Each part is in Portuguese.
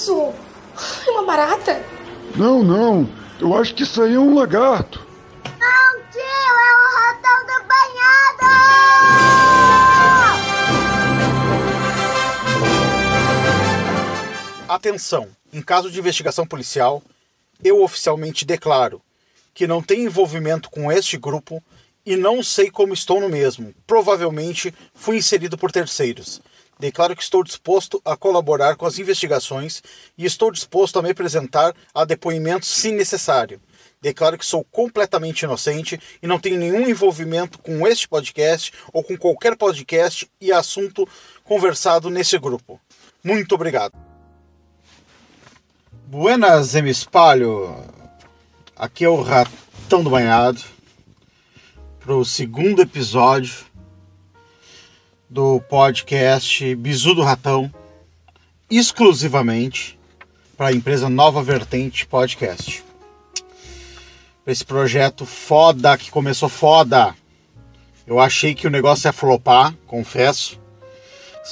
isso? É uma barata? Não, não. Eu acho que isso aí é um lagarto. Não, tio, é o ratão do banhado! Atenção! Em caso de investigação policial, eu oficialmente declaro que não tenho envolvimento com este grupo e não sei como estou no mesmo. Provavelmente fui inserido por terceiros. Declaro que estou disposto a colaborar com as investigações e estou disposto a me apresentar a depoimentos se necessário. Declaro que sou completamente inocente e não tenho nenhum envolvimento com este podcast ou com qualquer podcast e assunto conversado nesse grupo. Muito obrigado. Buenas, Espalho. Aqui é o Ratão do Banhado para o segundo episódio do podcast Bizu do Ratão, exclusivamente para a empresa Nova Vertente Podcast. Esse projeto foda que começou foda. Eu achei que o negócio ia flopar, confesso.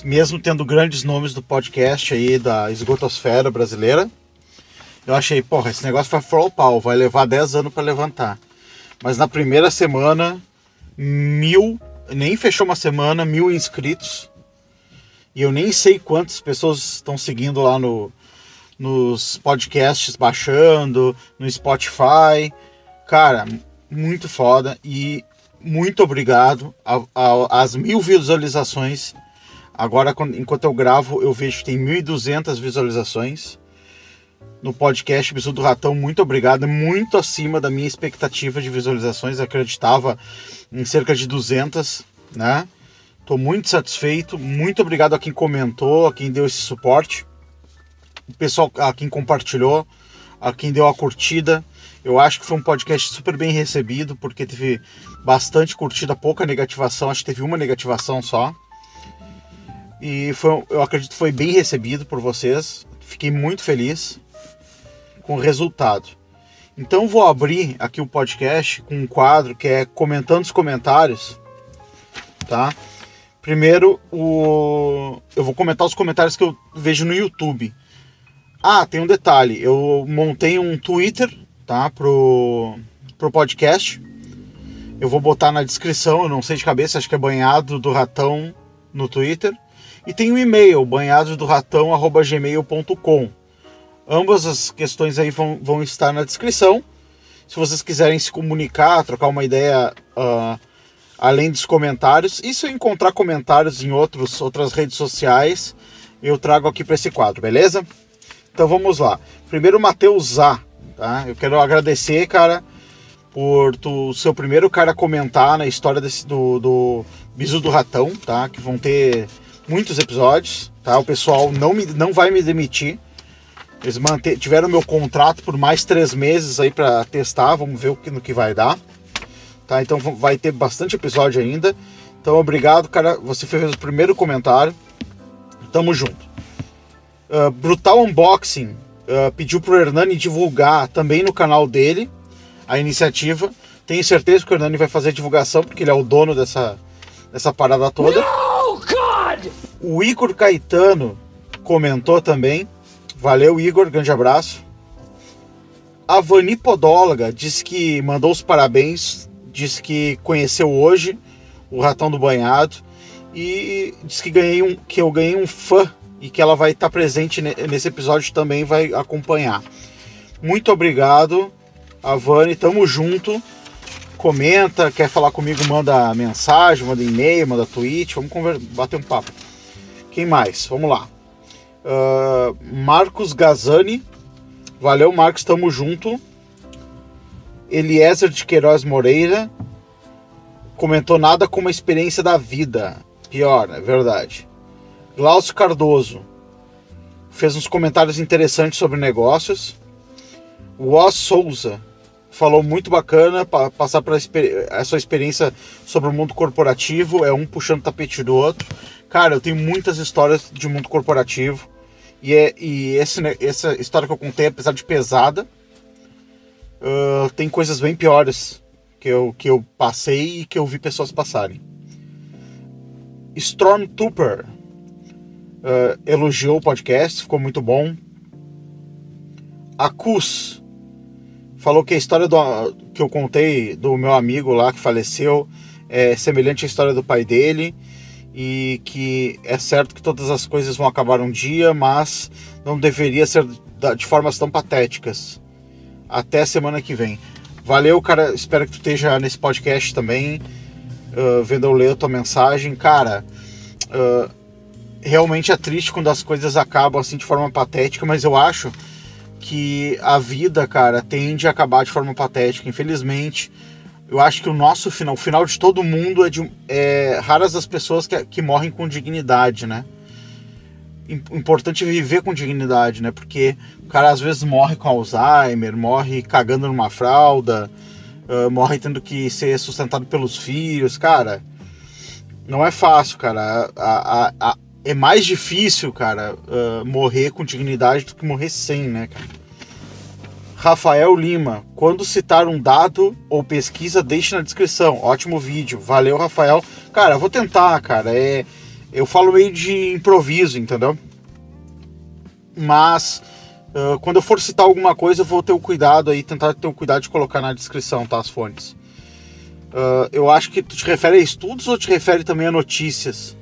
Mesmo tendo grandes nomes do podcast aí da esgotosfera brasileira, eu achei, porra, esse negócio vai flopar, vai levar 10 anos para levantar. Mas na primeira semana, mil nem fechou uma semana, mil inscritos. E eu nem sei quantas pessoas estão seguindo lá no, nos podcasts, baixando, no Spotify. Cara, muito foda. E muito obrigado às mil visualizações. Agora, enquanto eu gravo, eu vejo que tem 1.200 visualizações no podcast Bisu do Ratão. Muito obrigado, muito acima da minha expectativa de visualizações. Acreditava em cerca de 200, né? Tô muito satisfeito. Muito obrigado a quem comentou, a quem deu esse suporte, o pessoal a quem compartilhou, a quem deu a curtida. Eu acho que foi um podcast super bem recebido, porque teve bastante curtida, pouca negativação. Acho que teve uma negativação só. E foi, eu acredito que foi bem recebido por vocês. Fiquei muito feliz com resultado. Então vou abrir aqui o podcast com um quadro que é comentando os comentários, tá? Primeiro, o... eu vou comentar os comentários que eu vejo no YouTube. Ah, tem um detalhe, eu montei um Twitter, tá, pro, pro podcast. Eu vou botar na descrição, eu não sei de cabeça, acho que é banhado do ratão no Twitter. E tem um e-mail, banhadosdoratão@gmail.com. Ambas as questões aí vão, vão estar na descrição. Se vocês quiserem se comunicar, trocar uma ideia uh, além dos comentários, e se eu encontrar comentários em outros, outras redes sociais, eu trago aqui para esse quadro, beleza? Então vamos lá. Primeiro, Matheus Zá, tá? Eu quero agradecer, cara, por tu ser o primeiro cara a comentar na história desse, do, do Bisu do Ratão, tá? Que vão ter muitos episódios, tá? O pessoal não, me, não vai me demitir. Eles tiveram meu contrato por mais três meses aí para testar, vamos ver o que, no que vai dar. Tá, então vai ter bastante episódio ainda. Então obrigado, cara. Você fez o primeiro comentário. Tamo junto. Uh, Brutal Unboxing uh, pediu pro Hernani divulgar também no canal dele a iniciativa. Tenho certeza que o Hernani vai fazer divulgação, porque ele é o dono dessa, dessa parada toda. God! O Igor Caetano comentou também. Valeu, Igor, grande abraço. A Vani Podóloga disse que mandou os parabéns, disse que conheceu hoje o Ratão do Banhado e disse que, ganhei um, que eu ganhei um fã e que ela vai estar presente nesse episódio também, vai acompanhar. Muito obrigado, Avani, tamo junto. Comenta, quer falar comigo, manda mensagem, manda e-mail, manda tweet, vamos bater um papo. Quem mais? Vamos lá. Uh, Marcos Gazani. Valeu, Marcos, tamo junto. Eliezer de Queiroz Moreira. Comentou nada como a experiência da vida. Pior, é verdade. Glaucio Cardoso. Fez uns comentários interessantes sobre negócios. O Souza falou muito bacana para passar para a sua experiência sobre o mundo corporativo. É um puxando o tapete do outro. Cara, eu tenho muitas histórias de mundo corporativo. E, é, e esse, essa história que eu contei, apesar de pesada, uh, tem coisas bem piores que eu, que eu passei e que eu vi pessoas passarem. Stormtrooper uh, elogiou o podcast, ficou muito bom. a Cus falou que a história do, que eu contei do meu amigo lá que faleceu é semelhante à história do pai dele e que é certo que todas as coisas vão acabar um dia, mas não deveria ser de formas tão patéticas. Até semana que vem. Valeu, cara. Espero que tu esteja nesse podcast também, uh, vendo eu ler a tua mensagem. Cara, uh, realmente é triste quando as coisas acabam assim de forma patética, mas eu acho que a vida, cara, tende a acabar de forma patética, infelizmente. Eu acho que o nosso final, o final de todo mundo é de é, raras as pessoas que, que morrem com dignidade, né? Importante viver com dignidade, né? Porque o cara às vezes morre com Alzheimer, morre cagando numa fralda, uh, morre tendo que ser sustentado pelos filhos, cara. Não é fácil, cara. A, a, a, é mais difícil, cara, uh, morrer com dignidade do que morrer sem, né, cara? Rafael Lima, quando citar um dado ou pesquisa, deixe na descrição. Ótimo vídeo. Valeu, Rafael. Cara, vou tentar, cara. É, eu falo meio de improviso, entendeu? Mas uh, quando eu for citar alguma coisa, eu vou ter o cuidado aí, tentar ter o cuidado de colocar na descrição, tá? As fontes. Uh, eu acho que tu te refere a estudos ou te refere também a notícias?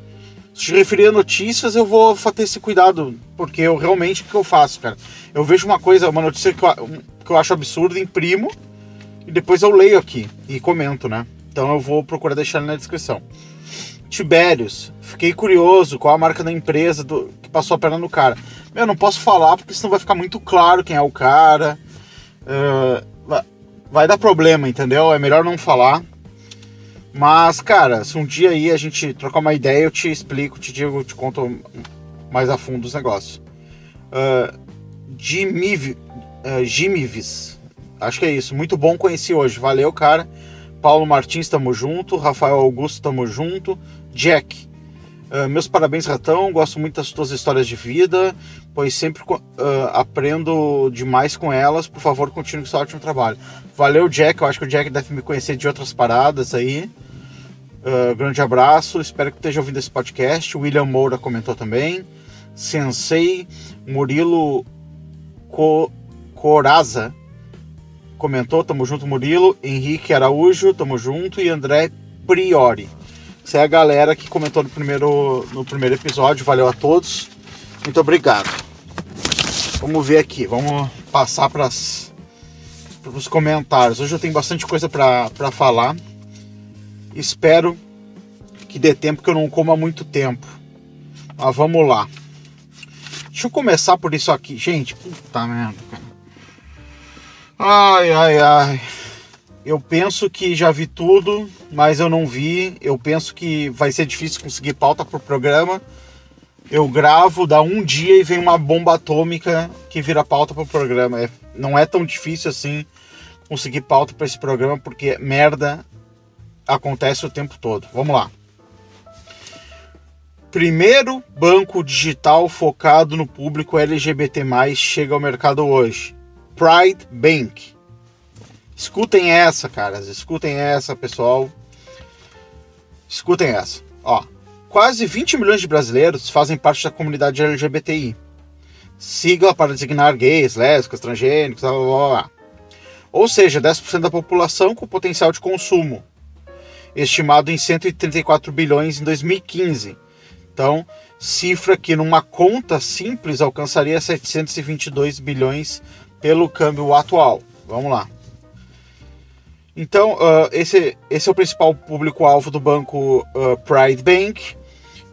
Se referir a notícias, eu vou ter esse cuidado, porque eu realmente o que eu faço, cara? Eu vejo uma coisa, uma notícia que eu, que eu acho absurda, imprimo e depois eu leio aqui e comento, né? Então eu vou procurar deixar na descrição. Tibérios, fiquei curioso qual a marca da empresa do, que passou a perna no cara. Meu, não posso falar porque senão vai ficar muito claro quem é o cara. Uh, vai dar problema, entendeu? É melhor não falar. Mas, cara, se um dia aí a gente trocar uma ideia, eu te explico, te digo, te conto mais a fundo os negócios. Uh, uh, Jimivis, acho que é isso. Muito bom conheci hoje. Valeu, cara. Paulo Martins, tamo junto. Rafael Augusto, tamo junto. Jack, uh, meus parabéns, Ratão. Gosto muito das tuas histórias de vida, pois sempre uh, aprendo demais com elas. Por favor, continue com seu ótimo trabalho. Valeu, Jack. Eu acho que o Jack deve me conhecer de outras paradas aí. Uh, grande abraço, espero que esteja ouvindo esse podcast. William Moura comentou também. Sensei Murilo Co Coraza comentou, tamo junto, Murilo. Henrique Araújo, tamo junto. E André Priori. Essa é a galera que comentou no primeiro, no primeiro episódio. Valeu a todos. Muito obrigado. Vamos ver aqui, vamos passar para os comentários. Hoje eu tenho bastante coisa para falar. Espero que dê tempo que eu não coma muito tempo. Mas vamos lá. Deixa eu começar por isso aqui. Gente, puta merda, cara. Ai, ai, ai. Eu penso que já vi tudo, mas eu não vi. Eu penso que vai ser difícil conseguir pauta pro programa. Eu gravo, dá um dia e vem uma bomba atômica que vira pauta pro programa. É, não é tão difícil assim conseguir pauta para esse programa, porque merda acontece o tempo todo. Vamos lá. Primeiro banco digital focado no público LGBT+, chega ao mercado hoje. Pride Bank. Escutem essa, caras. Escutem essa, pessoal. Escutem essa. Ó, quase 20 milhões de brasileiros fazem parte da comunidade LGBTI. Sigla para designar gays, lésbicas, transgênicos, blá, blá, blá. Ou seja, 10% da população com potencial de consumo estimado em 134 bilhões em 2015. Então, cifra que numa conta simples alcançaria 722 bilhões pelo câmbio atual. Vamos lá. Então, uh, esse, esse é o principal público-alvo do banco uh, Pride Bank,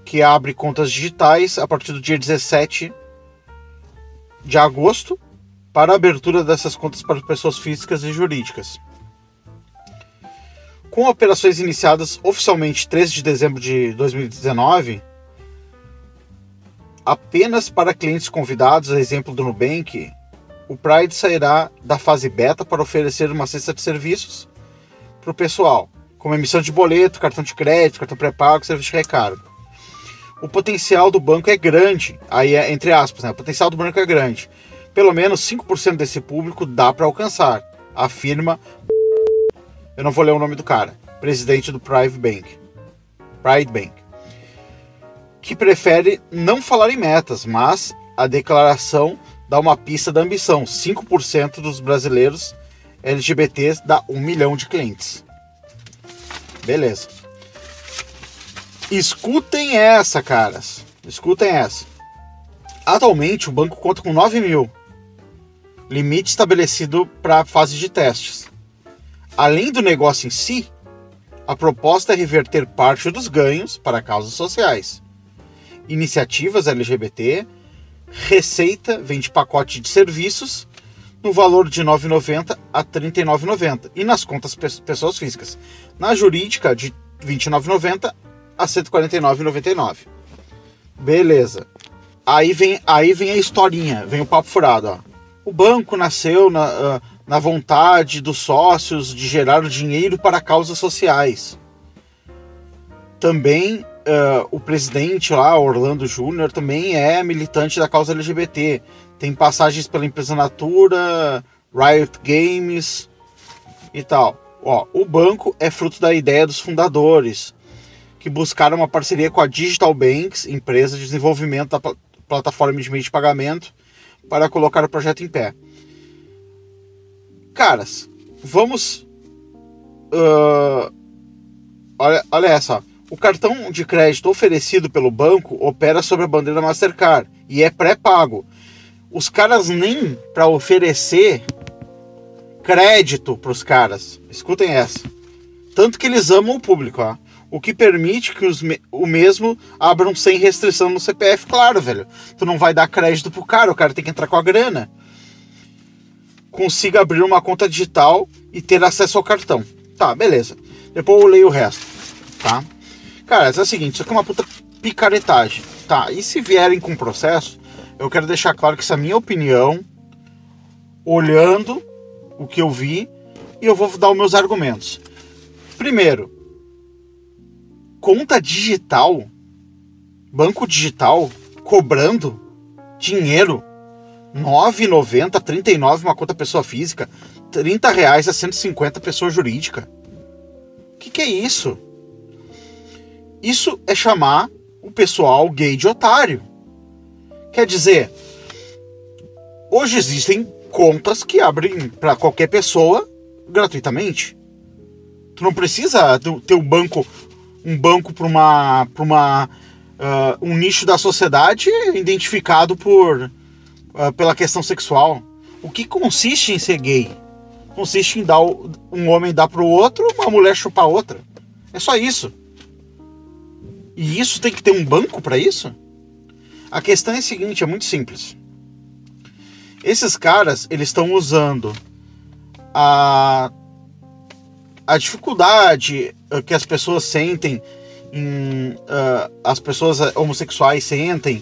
que abre contas digitais a partir do dia 17 de agosto para a abertura dessas contas para pessoas físicas e jurídicas com operações iniciadas oficialmente 13 de dezembro de 2019, apenas para clientes convidados, a exemplo do Nubank, o Pride sairá da fase beta para oferecer uma cesta de serviços para o pessoal, como emissão de boleto, cartão de crédito, cartão pré-pago, serviço de recarga. O potencial do banco é grande, aí é entre aspas, né? O potencial do banco é grande. Pelo menos 5% desse público dá para alcançar, afirma eu não vou ler o nome do cara, presidente do Private Bank, Pride Bank, que prefere não falar em metas, mas a declaração dá uma pista da ambição. 5% dos brasileiros LGBTs dá 1 milhão de clientes. Beleza. Escutem essa, caras. Escutem essa. Atualmente, o banco conta com 9 mil. Limite estabelecido para fase de testes. Além do negócio em si, a proposta é reverter parte dos ganhos para causas sociais. Iniciativas LGBT, receita vende pacote de serviços no valor de R$ 9,90 a R$ 39,90 e nas contas pessoas físicas. Na jurídica, de R$ 29,90 a R$ 149,99. Beleza. Aí vem, aí vem a historinha, vem o papo furado. Ó. O banco nasceu na, uh, na vontade dos sócios de gerar dinheiro para causas sociais. Também uh, o presidente lá, Orlando Júnior, também é militante da causa LGBT. Tem passagens pela empresa Natura, Riot Games e tal. Ó, o banco é fruto da ideia dos fundadores, que buscaram uma parceria com a Digital Banks, empresa de desenvolvimento da plataforma de meio de pagamento, para colocar o projeto em pé. Caras, vamos. Uh, olha, olha essa. O cartão de crédito oferecido pelo banco opera sob a bandeira Mastercard e é pré-pago. Os caras nem para oferecer crédito para os caras. Escutem essa. Tanto que eles amam o público, ó o que permite que os, o mesmo abram sem restrição no CPF, claro, velho. Tu não vai dar crédito pro cara, o cara tem que entrar com a grana. Consiga abrir uma conta digital e ter acesso ao cartão. Tá, beleza. Depois eu leio o resto, tá? Cara, é o seguinte, isso aqui é uma puta picaretagem, tá? E se vierem com processo, eu quero deixar claro que essa é a minha opinião, olhando o que eu vi, e eu vou dar os meus argumentos. Primeiro, conta digital, banco digital, cobrando dinheiro. 9,90, 39 uma conta pessoa física, 30 reais a 150 pessoa jurídica. O que, que é isso? Isso é chamar o pessoal gay de otário. Quer dizer, hoje existem contas que abrem para qualquer pessoa gratuitamente. Tu não precisa ter o banco um banco para uma, pra uma uh, um nicho da sociedade identificado por pela questão sexual. O que consiste em ser gay? Consiste em dar um homem dar para o outro, uma mulher chupar outra. É só isso. E isso tem que ter um banco para isso? A questão é a seguinte, é muito simples. Esses caras, eles estão usando a a dificuldade eh, que as pessoas sentem, em, uh, as pessoas homossexuais sentem,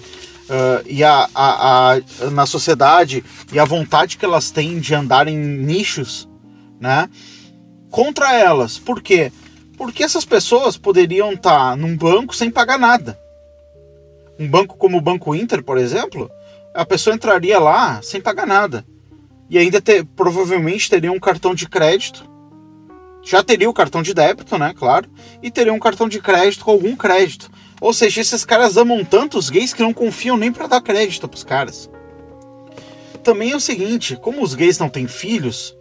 uh, e a, a, a, na sociedade, e a vontade que elas têm de andar em nichos, né? Contra elas. Por quê? Porque essas pessoas poderiam estar num banco sem pagar nada. Um banco como o Banco Inter, por exemplo, a pessoa entraria lá sem pagar nada. E ainda ter, provavelmente teria um cartão de crédito já teria o cartão de débito, né? Claro. E teria um cartão de crédito com algum crédito. Ou seja, esses caras amam tanto os gays que não confiam nem para dar crédito pros caras. Também é o seguinte, como os gays não têm filhos,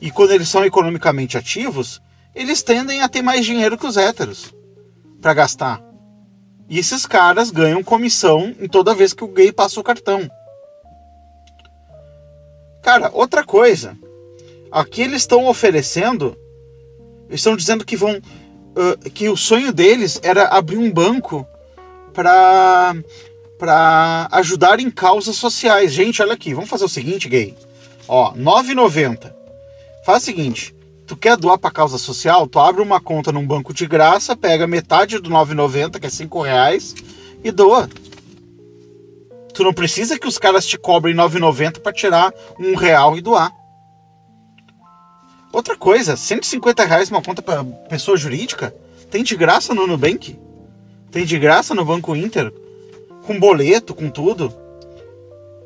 e quando eles são economicamente ativos, eles tendem a ter mais dinheiro que os héteros para gastar. E esses caras ganham comissão em toda vez que o gay passa o cartão. Cara, outra coisa. Aqui eles estão oferecendo eles estão dizendo que vão. Que o sonho deles era abrir um banco para para ajudar em causas sociais. Gente, olha aqui, vamos fazer o seguinte, gay. Ó, 9,90. Faz o seguinte, tu quer doar para causa social, tu abre uma conta num banco de graça, pega metade do 9,90, que é 5 reais, e doa. Tu não precisa que os caras te cobrem 9,90 para tirar um real e doar. Outra coisa, 150 reais uma conta para pessoa jurídica? Tem de graça no Nubank? Tem de graça no Banco Inter? Com boleto, com tudo?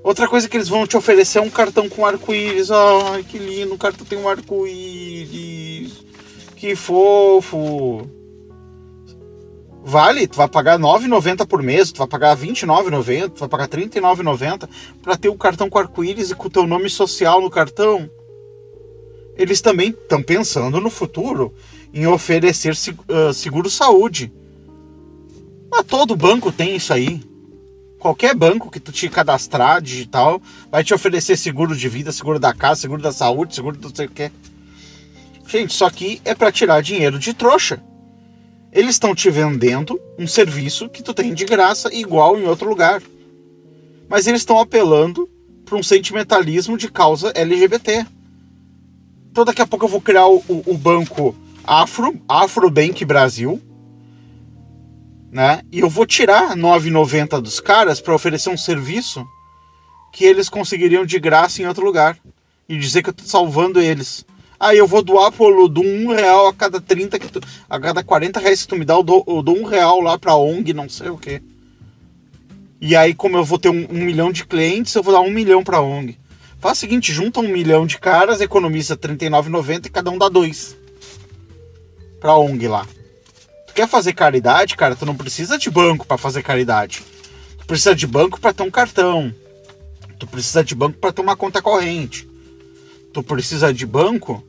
Outra coisa que eles vão te oferecer é um cartão com arco-íris. Ai, que lindo, o cartão tem um arco-íris. Que fofo. vale, tu vai pagar 9,90 por mês, tu vai pagar 29,90, tu vai pagar 39,90 para ter o cartão com arco-íris e com o teu nome social no cartão. Eles também estão pensando no futuro em oferecer seguro saúde. Mas todo banco tem isso aí. Qualquer banco que tu te cadastrar digital vai te oferecer seguro de vida, seguro da casa, seguro da saúde, seguro do sei o que. Gente, isso aqui é para tirar dinheiro de trouxa. Eles estão te vendendo um serviço que tu tem de graça igual em outro lugar. Mas eles estão apelando para um sentimentalismo de causa LGBT. Então daqui a pouco eu vou criar o, o, banco Afro, Afrobank Brasil, né? E eu vou tirar 9,90 dos caras para oferecer um serviço que eles conseguiriam de graça em outro lugar e dizer que eu tô salvando eles. Aí eu vou doar pro do um real a cada 30 que tu, a cada 40 reais que tu me dá, eu dou, eu dou um real lá pra ONG, não sei o que. E aí, como eu vou ter um, um, milhão de clientes, eu vou dar um milhão pra ONG. Faz o seguinte, junta um milhão de caras, economiza R$39,90 e cada um dá dois. Pra ONG lá. Tu quer fazer caridade, cara? Tu não precisa de banco para fazer caridade. Tu precisa de banco para ter um cartão. Tu precisa de banco para ter uma conta corrente. Tu precisa de banco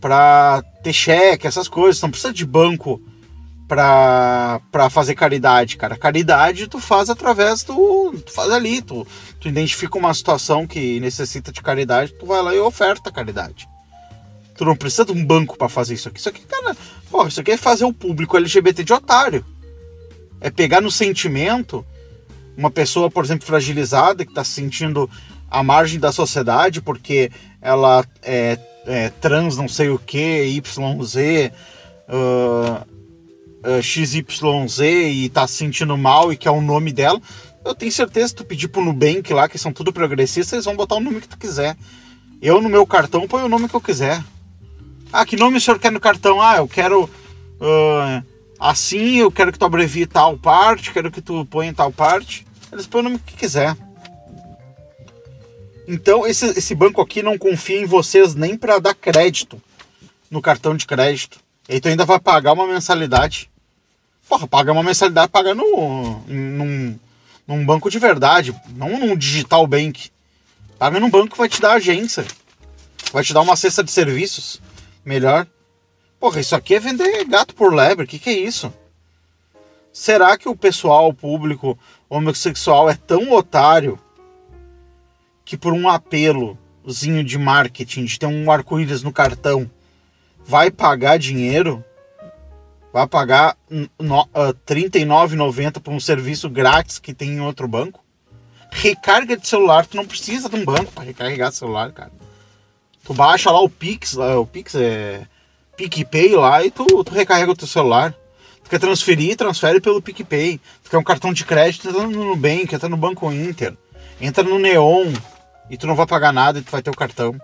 para ter cheque, essas coisas. Tu não precisa de banco pra, pra fazer caridade, cara. Caridade tu faz através do. Tu faz ali, tu, tu identifica uma situação que necessita de caridade, tu vai lá e oferta caridade. Tu não precisa de um banco para fazer isso aqui. Isso aqui, cara, Pô, isso aqui é fazer o público LGBT de otário. É pegar no sentimento uma pessoa, por exemplo, fragilizada, que está se sentindo à margem da sociedade porque ela é, é trans, não sei o que, YZ, uh, uh, XYZ e está se sentindo mal e quer o nome dela. Eu tenho certeza que tu pedir pro Nubank lá, que são tudo progressistas, eles vão botar o nome que tu quiser. Eu, no meu cartão, ponho o nome que eu quiser. Ah, que nome o senhor quer no cartão? Ah, eu quero uh, assim, eu quero que tu abrevie tal parte, quero que tu ponha tal parte. Eles põem o nome que quiser. Então, esse, esse banco aqui não confia em vocês nem para dar crédito no cartão de crédito. E tu ainda vai pagar uma mensalidade. Porra, paga uma mensalidade, paga no, num, num banco de verdade, não num digital bank. Paga num banco que vai te dar agência. Vai te dar uma cesta de serviços melhor. Porra, isso aqui é vender gato por lebre, o que, que é isso? Será que o pessoal, o público homossexual é tão otário que por um apelozinho de marketing, de ter um arco-íris no cartão, vai pagar dinheiro? Vai pagar no, uh, R$ 39,90 por um serviço grátis que tem em outro banco? Recarga de celular, tu não precisa de um banco para recarregar celular, cara. Tu baixa lá o Pix, lá, o Pix é PicPay lá e tu, tu recarrega o teu celular. Tu quer transferir, transfere pelo PicPay. Tu quer um cartão de crédito, entra no Nubank, entra no Banco Inter. Entra no Neon e tu não vai pagar nada e tu vai ter o cartão.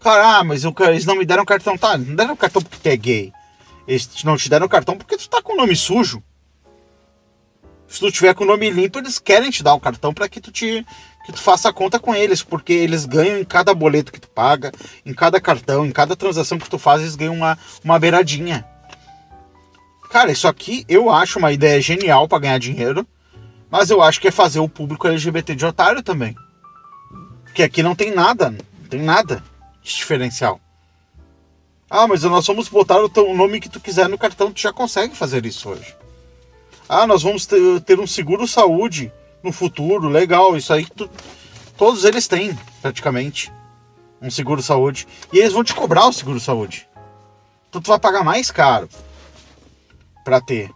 Cara, ah, mas eu, eles não me deram cartão. Tá, não deram cartão porque tu é gay. Eles não te deram cartão porque tu tá com o nome sujo. Se tu tiver com o nome limpo, eles querem te dar o cartão para que tu te que tu faça a conta com eles, porque eles ganham em cada boleto que tu paga, em cada cartão, em cada transação que tu faz, eles ganham uma, uma beiradinha. Cara, isso aqui eu acho uma ideia genial para ganhar dinheiro, mas eu acho que é fazer o público LGBT de otário também. Porque aqui não tem nada, não tem nada de diferencial. Ah, mas nós vamos botar o, teu, nome que tu quiser no cartão, tu já consegue fazer isso hoje. Ah, nós vamos ter, ter um seguro saúde no futuro, legal, isso aí tu, todos eles têm, praticamente, um seguro saúde. E eles vão te cobrar o seguro saúde. Então tu vai pagar mais caro para ter.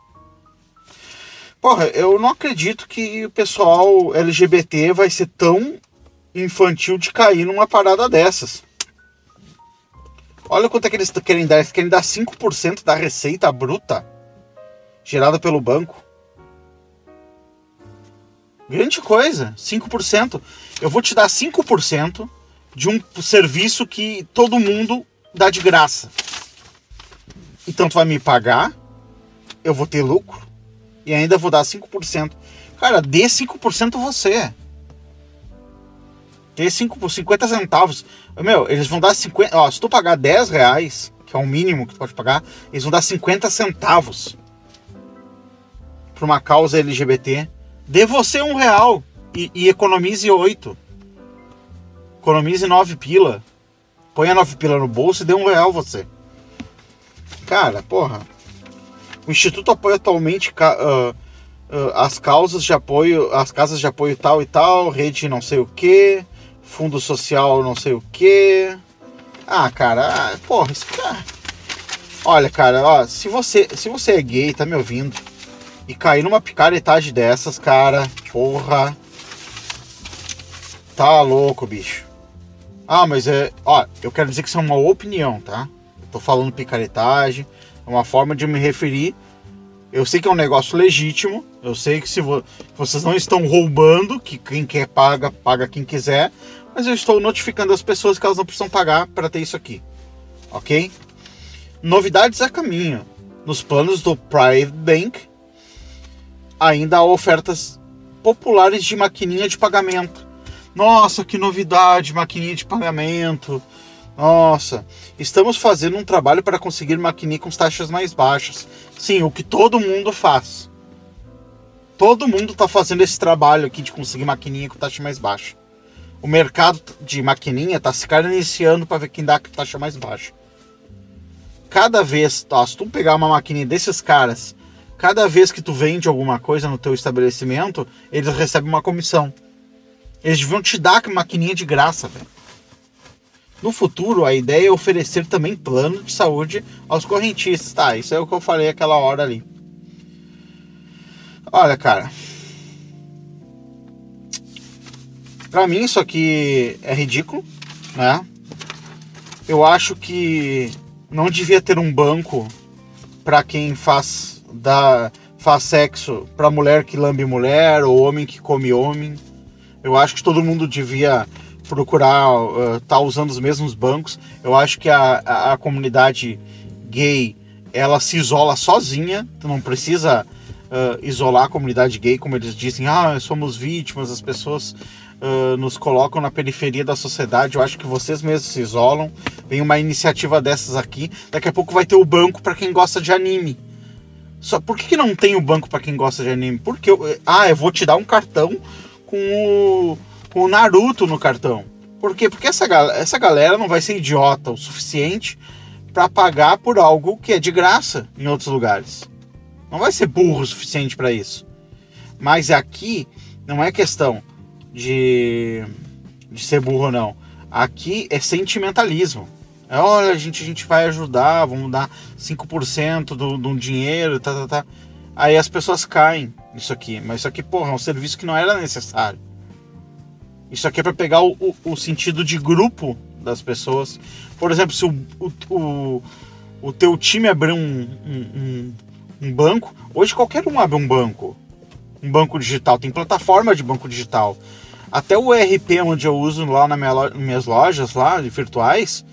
Porra, eu não acredito que o pessoal LGBT vai ser tão infantil de cair numa parada dessas. Olha quanto é que eles querem dar. Eles querem dar 5% da receita bruta gerada pelo banco. Grande coisa, 5%. Eu vou te dar 5% de um serviço que todo mundo dá de graça. Então tu vai me pagar, eu vou ter lucro e ainda vou dar 5%. Cara, dê 5% você. Dê 5 por 50 centavos. Meu, eles vão dar 50. Ó, se tu pagar 10 reais, que é o mínimo que tu pode pagar, eles vão dar 50 centavos. para uma causa LGBT, dê você um real e, e economize oito. Economize nove pila. Põe a nove pila no bolso e dê um real você. Cara, porra. O Instituto apoia atualmente uh, as causas de apoio, as casas de apoio tal e tal, rede não sei o que, fundo social não sei o que. Ah, cara, ah, porra, isso cara. Olha, cara, ó, se você, se você é gay, tá me ouvindo, e cair numa picaretagem dessas, cara, porra. Tá louco, bicho. Ah, mas é. Ó, eu quero dizer que isso é uma opinião, tá? Tô falando picaretagem, é uma forma de me referir. Eu sei que é um negócio legítimo, eu sei que se vo vocês não estão roubando, que quem quer paga, paga quem quiser, mas eu estou notificando as pessoas que elas não precisam pagar para ter isso aqui, ok? Novidades a caminho. Nos planos do Private Bank, ainda há ofertas populares de maquininha de pagamento. Nossa, que novidade, maquininha de pagamento. Nossa, estamos fazendo um trabalho para conseguir maquininha com taxas mais baixas. Sim, o que todo mundo faz. Todo mundo está fazendo esse trabalho aqui de conseguir maquininha com taxa mais baixa. O mercado de maquininha está se iniciando para ver quem dá a taxa mais baixa. Cada vez, se tu pegar uma maquininha desses caras cada vez que tu vende alguma coisa no teu estabelecimento, eles recebem uma comissão. Eles vão te dar a maquininha de graça, velho. No futuro, a ideia é oferecer também plano de saúde aos correntistas. Tá, isso é o que eu falei aquela hora ali. Olha, cara. Pra mim, isso aqui é ridículo, né? Eu acho que não devia ter um banco para quem faz dá, faz sexo para mulher que lambe mulher ou homem que come homem. Eu acho que todo mundo devia procurar estar uh, tá usando os mesmos bancos. Eu acho que a, a, a, comunidade gay ela se isola sozinha. Tu não precisa uh, isolar a comunidade gay, como eles dizem. Ah, somos vítimas, as pessoas uh, nos colocam na periferia da sociedade. Eu acho que vocês mesmos se isolam. Vem uma iniciativa dessas aqui. Daqui a pouco vai ter o banco para quem gosta de anime. Só por que, que não tem o banco para quem gosta de anime? Porque eu, ah, eu vou te dar um cartão com o, com o Naruto no cartão. Por quê? Porque essa, essa galera não vai ser idiota o suficiente para pagar por algo que é de graça em outros lugares. Não vai ser burro o suficiente para isso. Mas aqui não é questão de, de ser burro, não. Aqui é sentimentalismo. É, olha, a gente, a gente vai ajudar, vamos dar 5% do, do dinheiro, tá, tá, tá. Aí as pessoas caem nisso aqui. Mas isso aqui, porra, é um serviço que não era necessário. Isso aqui é para pegar o, o, o, sentido de grupo das pessoas. Por exemplo, se o, o, o, teu time abrir um, um, um, banco, hoje qualquer um abre um banco. Um banco digital, tem plataforma de banco digital. Até o ERP onde eu uso lá nas minha, minhas lojas lá, virtuais,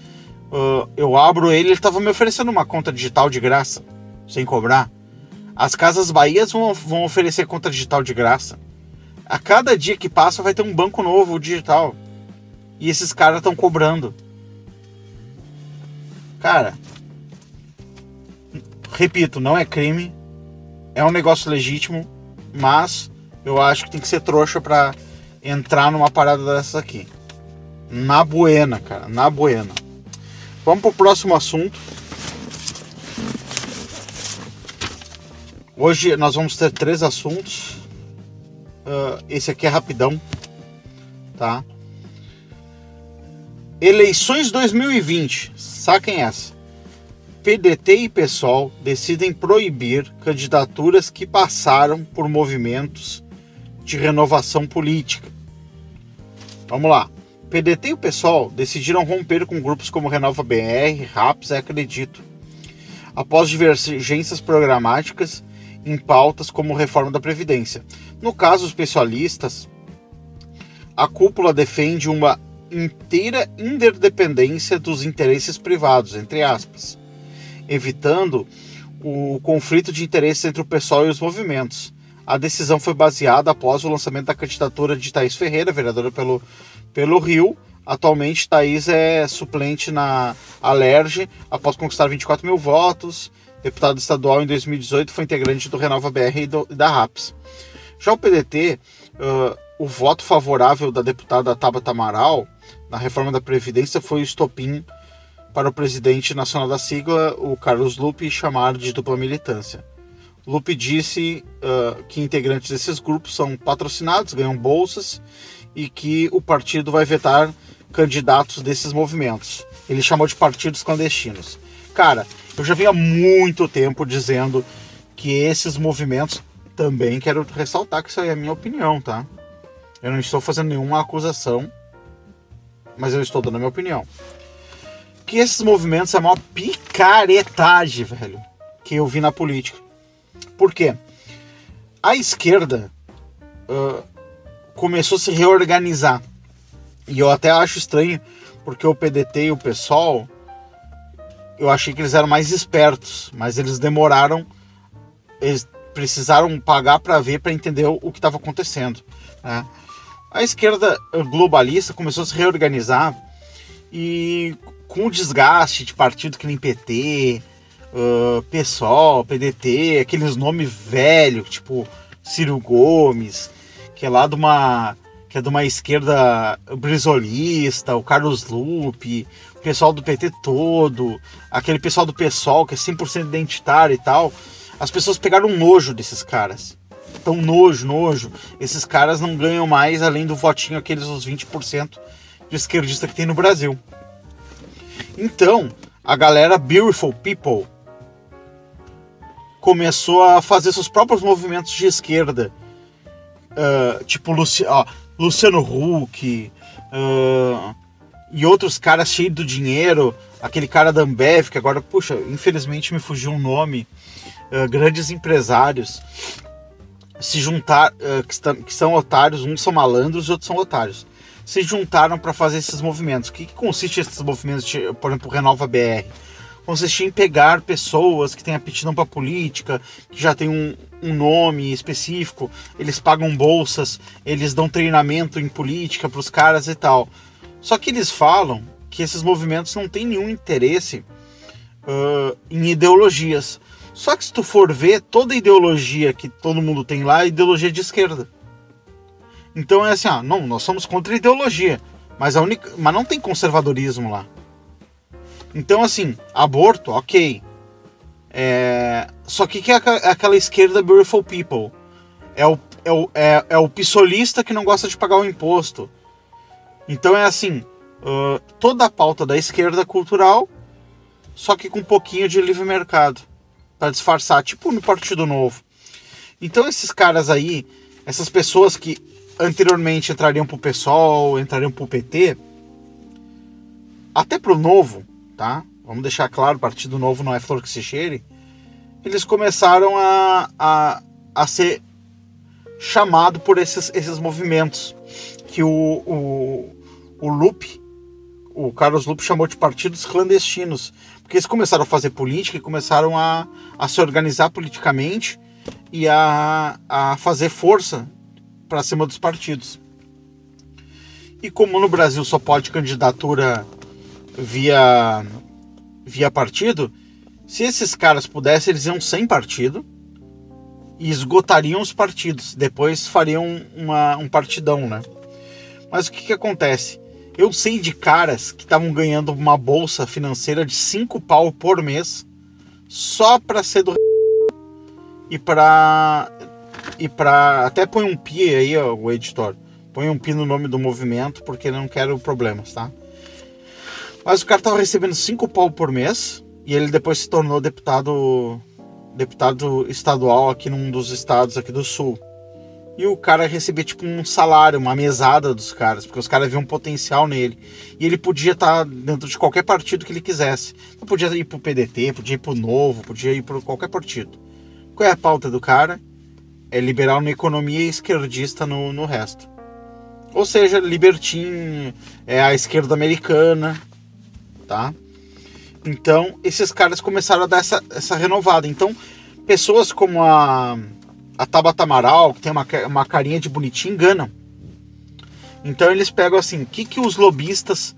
uh, eu abro ele, ele estava me oferecendo uma conta digital de graça, sem cobrar. As Casas Bahias vão, vão oferecer conta digital de graça. A cada dia que passa vai ter um banco novo digital. E esses caras estão cobrando. Cara, repito, não é crime, é um negócio legítimo, mas eu acho que tem que ser trouxa para entrar numa parada dessas aqui. Na buena, cara, na buena. Vamos para o próximo assunto. Hoje nós vamos ter três assuntos. Uh, esse aqui é rapidão, tá? Eleições 2020. Saquem essa. PDT e PSOL decidem proibir candidaturas que passaram por movimentos de renovação política. Vamos lá. PDT e o PSOL decidiram romper com grupos como Renova BR, RAPS e Acredito, após divergências programáticas em pautas como reforma da Previdência. No caso, os especialistas, a cúpula defende uma inteira interdependência dos interesses privados, entre aspas, evitando o conflito de interesses entre o PSOL e os movimentos. A decisão foi baseada após o lançamento da candidatura de Thaís Ferreira, vereadora pelo pelo Rio. Atualmente, Thaís é suplente na Alerge após conquistar 24 mil votos. deputado estadual em 2018, foi integrante do Renova BR e, do, da RAPS. Já o PDT, uh, o voto favorável da deputada Tabata Amaral na reforma da Previdência foi o estopim para o presidente nacional da sigla, o Carlos Lupe, chamar de dupla militância. Lupe disse uh, que integrantes desses grupos são patrocinados, ganham bolsas e que o partido vai vetar candidatos desses movimentos. Ele chamou de partidos clandestinos. Cara, eu já vinha há muito tempo dizendo que esses movimentos também quero ressaltar que isso aí é a minha opinião, tá? Eu não estou fazendo nenhuma acusação, mas eu estou dando a minha opinião que esses movimentos é a maior picaretagem, velho, que eu vi na política. Por quê? A esquerda uh, começou a se reorganizar. E eu até acho estranho, porque o PDT e o PSOL, eu achei que eles eram mais espertos, mas eles demoraram, eles precisaram pagar para ver, para entender o que estava acontecendo. Né? A esquerda globalista começou a se reorganizar e com o desgaste de partido que nem PT, uh, PSOL, PDT, aqueles nomes velhos, tipo Ciro Gomes, que é lá de uma que é de uma esquerda brisolista, o Carlos Lupe, o pessoal do PT todo, aquele pessoal do PSOL que é 100% identitário e tal. As pessoas pegaram nojo desses caras. Tão nojo, nojo. Esses caras não ganham mais além do votinho aqueles os 20% de esquerdista que tem no Brasil. Então, a galera Beautiful People começou a fazer seus próprios movimentos de esquerda. Uh, tipo Luci ó, Luciano Huck uh, e outros caras cheios do dinheiro. Aquele cara da Ambev, que agora, puxa, infelizmente me fugiu um nome. Uh, grandes empresários se juntar, que, estão, que são otários, uns são malandros e outros são otários se juntaram para fazer esses movimentos. O que, que consiste esses movimentos, por exemplo, Renova BR? Consiste em pegar pessoas que têm aptidão para política, que já têm um, um nome específico, eles pagam bolsas, eles dão treinamento em política para os caras e tal. Só que eles falam que esses movimentos não têm nenhum interesse uh, em ideologias. Só que se tu for ver, toda ideologia que todo mundo tem lá é ideologia de esquerda. Então é assim, ó, não, nós somos contra a ideologia, mas a única, mas não tem conservadorismo lá. Então assim, aborto, ok. É, só que que é aquela esquerda beautiful people? É o, é o, é, é o pissolista que não gosta de pagar o imposto. Então é assim, uh, toda a pauta da esquerda cultural, só que com um pouquinho de livre mercado para disfarçar, tipo no Partido Novo. Então esses caras aí, essas pessoas que anteriormente entrariam pro PSOL, entrariam pro PT, até pro Novo, tá? Vamos deixar claro, o Partido Novo não é flor que se cheire. Eles começaram a, a, a ser chamado por esses, esses movimentos que o, o, o Lupe, o Carlos Lupe chamou de partidos clandestinos, porque eles começaram a fazer política e começaram a, a se organizar politicamente e a, a fazer força para cima dos partidos. E como no Brasil só pode candidatura via via partido, se esses caras pudessem, eles iam sem partido e esgotariam os partidos. Depois fariam uma, um partidão, né? Mas o que, que acontece? Eu sei de caras que estavam ganhando uma bolsa financeira de 5 pau por mês só para ser do e para e para até põe um pi aí, ó, o editor. Põe um pi no nome do movimento porque não quero problemas, tá? Mas o cara tava recebendo 5 pau por mês e ele depois se tornou deputado deputado estadual aqui num dos estados aqui do sul. E o cara recebia tipo um salário, uma mesada dos caras, porque os caras viam um potencial nele. E ele podia estar tá dentro de qualquer partido que ele quisesse. Podia ir pro PDT, podia ir pro Novo, podia ir pro qualquer partido. Qual é a pauta do cara? É liberal na economia e esquerdista no, no resto. Ou seja, libertinho, é a esquerda americana, tá? Então, esses caras começaram a dar essa, essa renovada. Então, pessoas como a, a Tabata Amaral, que tem uma, uma carinha de bonitinho, enganam. Então, eles pegam assim: o que, que os lobistas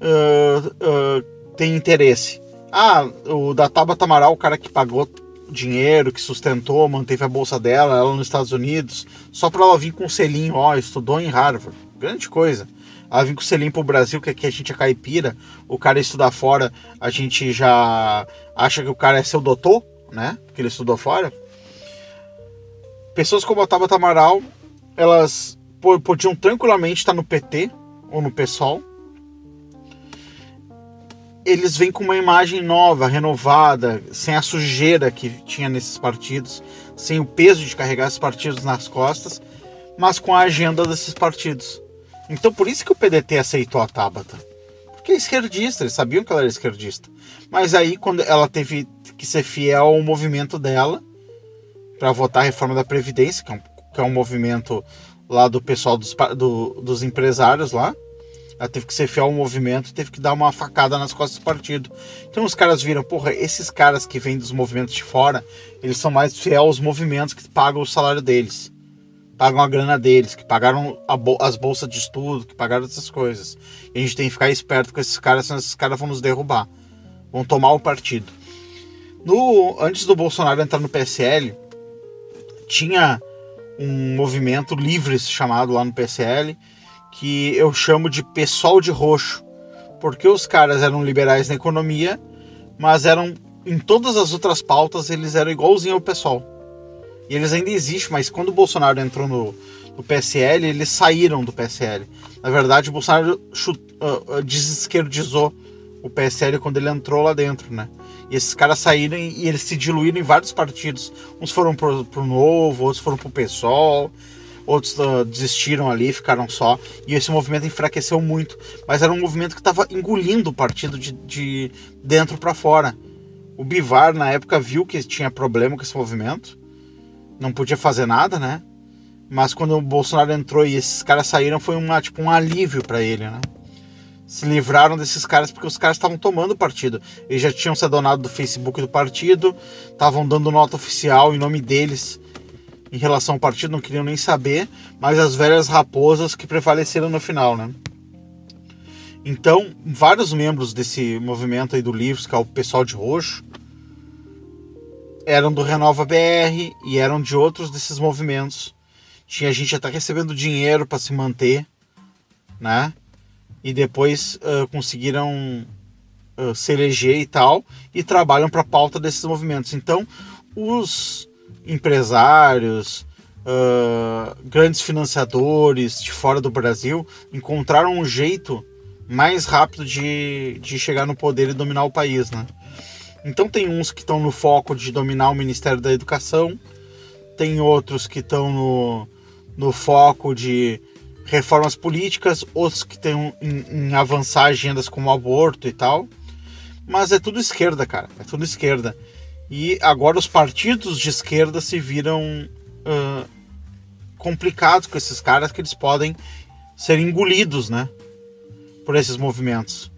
uh, uh, têm interesse? Ah, o da Tabata Amaral, o cara que pagou dinheiro, que sustentou, manteve a bolsa dela, ela nos Estados Unidos, só para ela vir com um selinho, ó, estudou em Harvard. Grande coisa. Ela vir com o selinho pro Brasil, que aqui a gente é caipira, o cara estudar fora, a gente já acha que o cara é seu doutor, né? Que ele estudou fora. Pessoas como a Tabata Amaral, elas podiam tranquilamente estar no PT ou no PSOL. Eles vêm com uma imagem nova, renovada, sem a sujeira que tinha nesses partidos, sem o peso de carregar esses partidos nas costas, mas com a agenda desses partidos. Então por isso que o PDT aceitou a Tabata. Porque é esquerdista, eles sabiam que ela era esquerdista. Mas aí quando ela teve que ser fiel ao movimento dela para votar a reforma da Previdência, que é um, que é um movimento lá do pessoal dos, do, dos empresários lá. Ela teve que ser fiel ao movimento teve que dar uma facada nas costas do partido. Então os caras viram, porra, esses caras que vêm dos movimentos de fora, eles são mais fiéis aos movimentos que pagam o salário deles pagam a grana deles, que pagaram bol as bolsas de estudo, que pagaram essas coisas. E a gente tem que ficar esperto com esses caras, senão esses caras vão nos derrubar. Vão tomar o partido. No, antes do Bolsonaro entrar no PSL, tinha um movimento livre chamado lá no PSL, que eu chamo de pessoal de roxo, porque os caras eram liberais na economia, mas eram em todas as outras pautas eles eram igualzinho ao pessoal. E eles ainda existem, mas quando o Bolsonaro entrou no, no PSL, eles saíram do PSL. Na verdade, o Bolsonaro chut, uh, desesquerdizou o PSL quando ele entrou lá dentro, né? E esses caras saíram e eles se diluíram em vários partidos. Uns foram pro, pro Novo, outros foram pro PSOL, outros uh, desistiram ali, ficaram só. E esse movimento enfraqueceu muito. Mas era um movimento que estava engolindo o partido de, de dentro para fora. O Bivar, na época, viu que tinha problema com esse movimento não podia fazer nada, né? Mas quando o Bolsonaro entrou e esses caras saíram, foi uma, tipo, um alívio para ele, né? Se livraram desses caras porque os caras estavam tomando partido. Eles já tinham se adonado do Facebook do partido, estavam dando nota oficial em nome deles em relação ao partido, não queriam nem saber, mas as velhas raposas que prevaleceram no final, né? Então, vários membros desse movimento aí do Livros, que é o pessoal de roxo, eram do Renova BR e eram de outros desses movimentos. Tinha gente até recebendo dinheiro para se manter, né? E depois uh, conseguiram uh, se eleger e tal, e trabalham para a pauta desses movimentos. Então, os empresários, uh, grandes financiadores de fora do Brasil encontraram um jeito mais rápido de, de chegar no poder e dominar o país, né? Então tem uns que estão no foco de dominar o Ministério da Educação, tem outros que estão no, no foco de reformas políticas, outros que estão em, em, avançar agendas como aborto e tal. Mas é tudo esquerda, cara. É tudo esquerda. E agora os partidos de esquerda se viram uh, complicados com esses caras que eles podem ser engolidos, né? Por esses movimentos.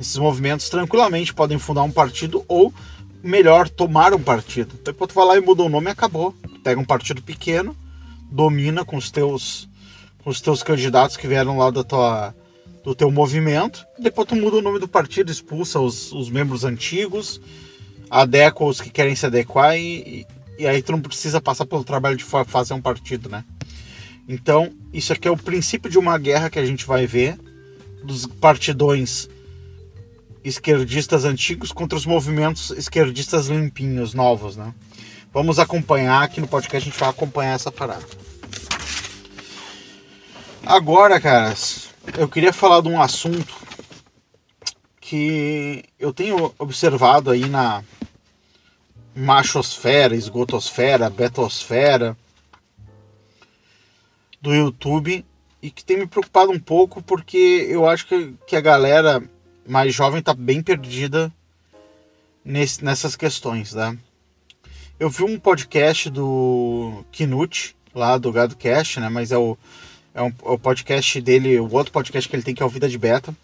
Esses movimentos tranquilamente podem fundar um partido ou, melhor, tomar um partido. Depois tu vai lá e muda o nome e acabou. Pega um partido pequeno, domina com os teus, com os teus candidatos que vieram lá da tua, do teu movimento. Depois tu muda o nome do partido, expulsa os, os membros antigos, adequa os que querem se adequar e, e, e aí tu não precisa passar pelo trabalho de fazer um partido, né? Então, isso aqui é o princípio de uma guerra que a gente vai ver dos partidões esquerdistas antigos contra os movimentos esquerdistas limpinhos, novos, né? Vamos acompanhar aqui no podcast, a gente vai acompanhar essa parada. Agora, caras, eu queria falar de um assunto que eu tenho observado aí na machosfera, esgotosfera, betosfera do YouTube e que tem me preocupado um pouco porque eu acho que, que a galera mais jovem está bem perdida nesse, nessas questões, né? Eu vi um podcast do Knut, lá do Gado Cast, né? Mas é o, é, um, é o podcast dele, o outro podcast que ele tem que é o Vida de Beta.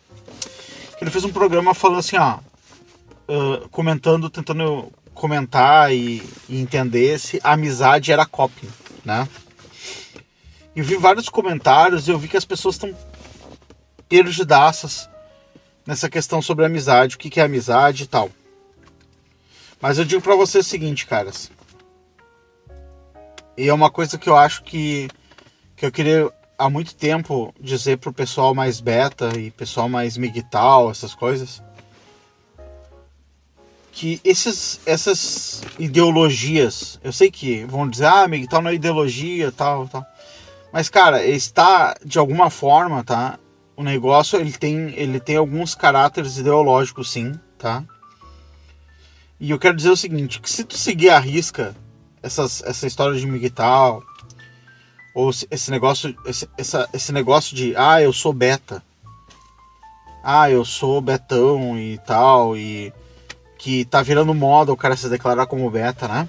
Ele fez um programa falando assim, ó, uh, comentando, tentando comentar e, e, entender se a amizade era coping, né? E vi vários comentários e eu vi que as pessoas estão perdidaças nessa questão sobre amizade, o que é amizade e tal. Mas eu digo pra vocês o seguinte, caras. E é uma coisa que eu acho que, que eu queria há muito tempo dizer pro pessoal mais beta e pessoal mais migtal, essas coisas. Que esses, essas ideologias, eu sei que vão dizer, ah, migtal não é ideologia, tal, tal. Mas, cara, está, de alguma forma, tá? O negócio, ele tem, ele tem alguns caráteres ideológicos, sim, tá? E eu quero dizer o seguinte, que se tu seguir a risca essas, essa história de migtal, ou esse negócio, esse, essa, esse negócio de, ah, eu sou beta, ah, eu sou betão e tal, e que tá virando moda o cara se declarar como beta, né?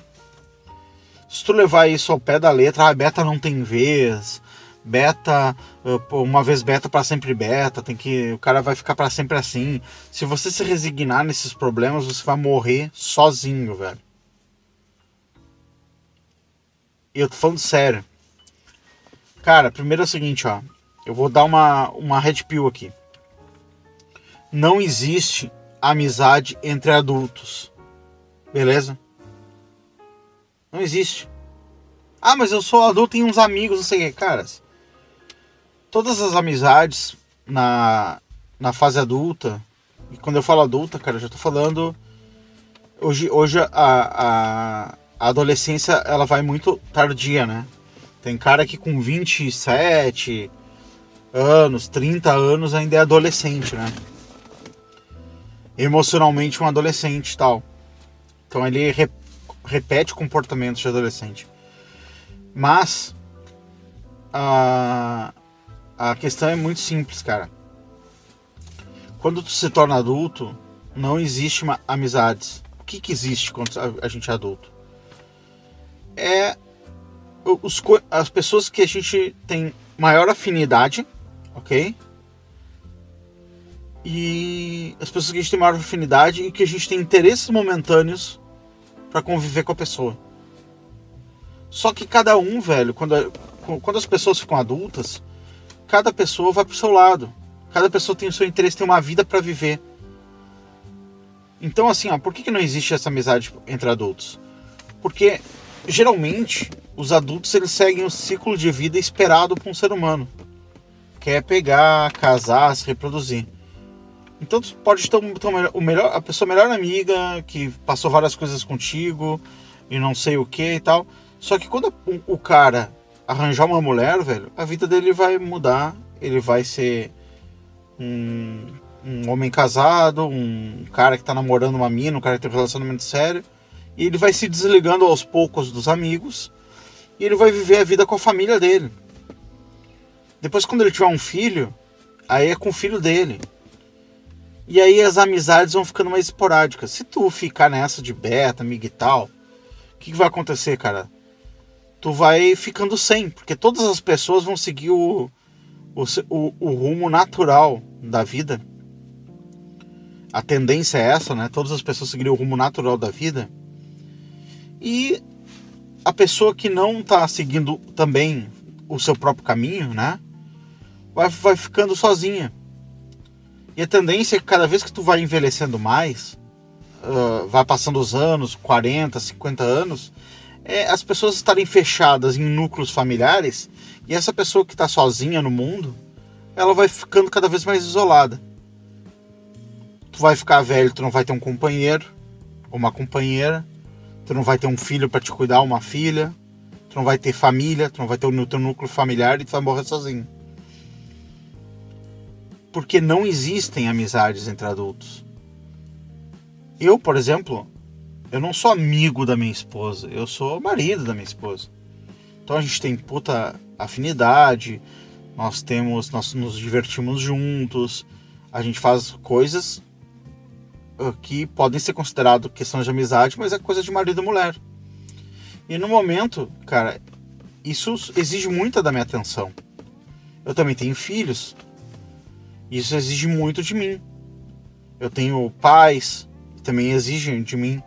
Se tu levar isso ao pé da letra, ah, beta não tem vez, beta, uma vez beta para sempre beta, tem que o cara vai ficar para sempre assim. Se você se resignar nesses problemas, você vai morrer sozinho, velho. E eu tô falando sério. Cara, primeiro é o seguinte, ó. Eu vou dar uma, uma red pill aqui. Não existe amizade entre adultos. Beleza? Não existe. Ah, mas eu sou adulto e uns amigos, não sei o que. Caras, todas as amizades na, na fase adulta, e quando eu falo adulta, cara, eu já tô falando. Hoje, hoje a, a, a adolescência ela vai muito tardia, né? Tem cara que com 27 anos, 30 anos ainda é adolescente, né? Emocionalmente um adolescente tal. Então ele re, repete comportamentos de adolescente. Mas a, a questão é muito simples, cara. Quando tu se torna adulto, não existe amizades. O que, que existe quando a gente é adulto? É os, as pessoas que a gente tem maior afinidade, ok? E as pessoas que a gente tem maior afinidade e que a gente tem interesses momentâneos para conviver com a pessoa. Só que cada um, velho, quando, quando as pessoas ficam adultas, cada pessoa vai pro seu lado. Cada pessoa tem o seu interesse, tem uma vida para viver. Então, assim, ó, por que, que não existe essa amizade entre adultos? Porque geralmente os adultos eles seguem o ciclo de vida esperado por um ser humano, que é pegar, casar, se reproduzir. Então tu pode ter o melhor, a pessoa melhor amiga que passou várias coisas contigo e não sei o que e tal. Só que quando o, cara arranjar uma mulher, velho, a vida dele vai mudar. Ele vai ser um, um homem casado, um cara que tá namorando uma mina, um cara que tem um relacionamento sério. E ele vai se desligando aos poucos dos amigos. E ele vai viver a vida com a família dele. Depois, quando ele tiver um filho, aí é com o filho dele. E aí as amizades vão ficando mais esporádicas. Se tu ficar nessa de beta, amiga e tal, o que, que vai acontecer, cara? tu vai ficando sem, porque todas as pessoas vão seguir o, o, o, o, rumo natural da vida. A tendência é essa, né? Todas as pessoas seguirem o rumo natural da vida. E a pessoa que não está seguindo também o seu próprio caminho, né? Vai, vai ficando sozinha. E a tendência é que cada vez que tu vai envelhecendo mais, uh, vai passando os anos, 40, 50 anos, é as pessoas estarem fechadas em núcleos familiares e essa pessoa que está sozinha no mundo, ela vai ficando cada vez mais isolada. Tu vai ficar velho, tu não vai ter um companheiro ou uma companheira, tu não vai ter um filho para te cuidar, uma filha, tu não vai ter família, tu não vai ter o teu núcleo familiar e tu vai morrer sozinho. Porque não existem amizades entre adultos. Eu, por exemplo, eu não sou amigo da minha esposa, eu sou marido da minha esposa. Então a gente tem puta afinidade, nós temos, nós nos divertimos juntos, a gente faz coisas ah, que podem ser consideradas questões de amizade, mas é coisa de marido e mulher. E no momento, cara, isso exige muita da minha atenção. Eu também tenho filhos. Isso exige muito de mim. Eu tenho pais que também exigem de mim.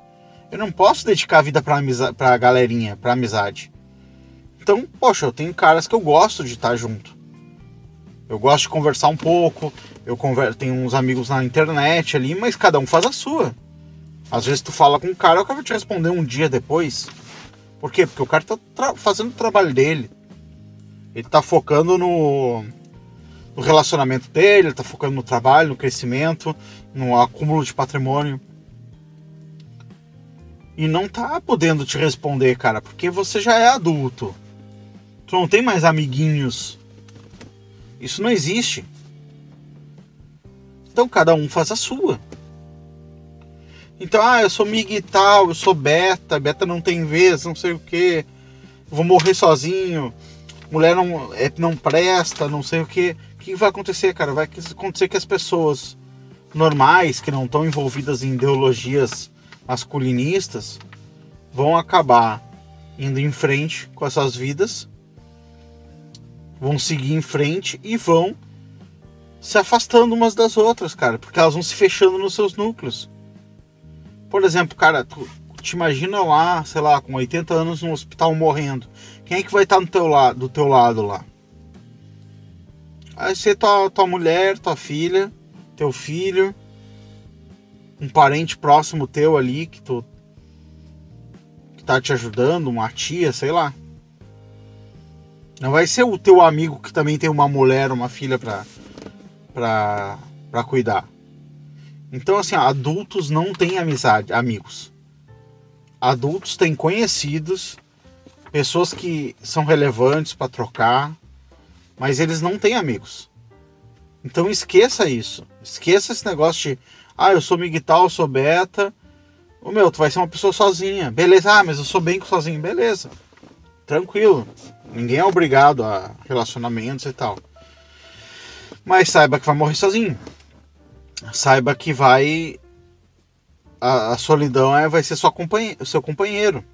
Eu não posso dedicar a vida pra, amiza pra galerinha, pra amizade. Então, poxa, eu tenho caras que eu gosto de estar junto. Eu gosto de conversar um pouco, eu conver... tenho uns amigos na internet ali, mas cada um faz a sua. Às vezes tu fala com um cara, o cara vai te responder um dia depois. Por quê? Porque o cara tá fazendo o trabalho dele. Ele tá focando no, no relacionamento dele, ele tá focando no trabalho, no crescimento, no acúmulo de patrimônio. E não tá podendo te responder, cara, porque você já é adulto. Tu não tem mais amiguinhos. Isso não existe. Então cada um faz a sua. Então, ah, eu sou mig tal, eu sou beta, beta não tem vez, não sei o que, vou morrer sozinho, mulher não, é, não presta, não sei o que. Que vai acontecer, cara? Vai acontecer que as pessoas normais, que não estão envolvidas em ideologias masculinistas, vão acabar indo em frente com as suas vidas, vão seguir em frente e vão se afastando umas das outras, cara, porque elas vão se fechando nos seus núcleos. Por exemplo, cara, tu te imagina lá, sei lá, com 80 anos no hospital morrendo. Quem é que vai estar no teu lado, do teu lado lá? Vai ser tua, tua mulher, tua filha, teu filho, um parente próximo teu ali que tu que tá te ajudando, uma tia, sei lá. Não vai ser o teu amigo que também tem uma mulher, uma filha pra, pra, pra cuidar. Então, assim, adultos não têm amizade, amigos. Adultos têm conhecidos, pessoas que são relevantes para trocar, mas eles não têm amigos. Então esqueça isso. Esqueça esse negócio de, ah, eu sou miguital, eu sou beta. Ô meu, tu vai ser uma pessoa sozinha. Beleza, ah, mas eu sou bem sozinho. Beleza. Tranquilo. Ninguém é obrigado a relacionamentos e tal. Mas saiba que vai morrer sozinho saiba que vai a, a solidão é, vai ser sua companhe, seu companheiro.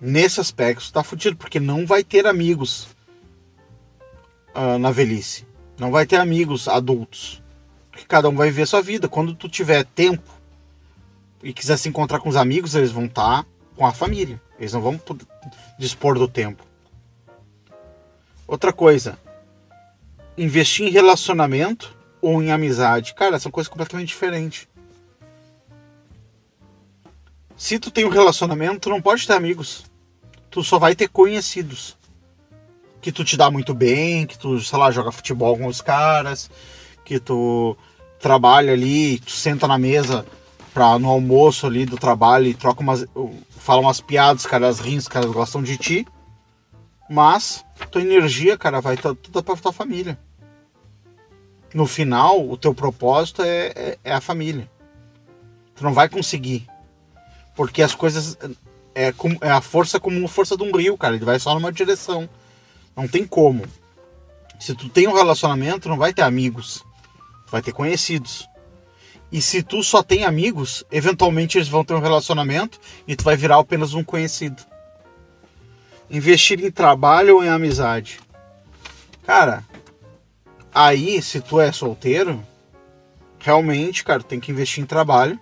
Nesse aspecto está fudido porque não vai ter amigos uh, na velhice, não vai ter amigos adultos, porque cada um vai viver sua vida. Quando tu tiver tempo e quiser se encontrar com os amigos, eles vão estar com a família, eles não vão dispor do tempo. Outra coisa, investir em relacionamento ou em amizade. Cara, são coisas completamente diferentes. Se tu tem um relacionamento, tu não pode ter amigos. Tu só vai ter conhecidos. Que tu te dá muito bem, que tu, sei lá, joga futebol com os caras, que tu trabalha ali, tu senta na mesa pra, no almoço ali do trabalho e troca umas. fala umas piadas, os caras riem, os caras gostam de ti. Mas tua energia, cara, vai toda pra tua família no final, o teu propósito é, é, é, a família. Tu não vai conseguir. Porque as coisas. É, é a força como a força de um rio, cara. Ele vai só numa direção. Não tem como. Se tu tem um relacionamento, não vai ter amigos. Vai ter conhecidos. E se tu só tem amigos, eventualmente eles vão ter um relacionamento e tu vai virar apenas um conhecido. Investir em trabalho ou em amizade? Cara, Aí, se tu é solteiro, realmente, cara, tem que investir em trabalho.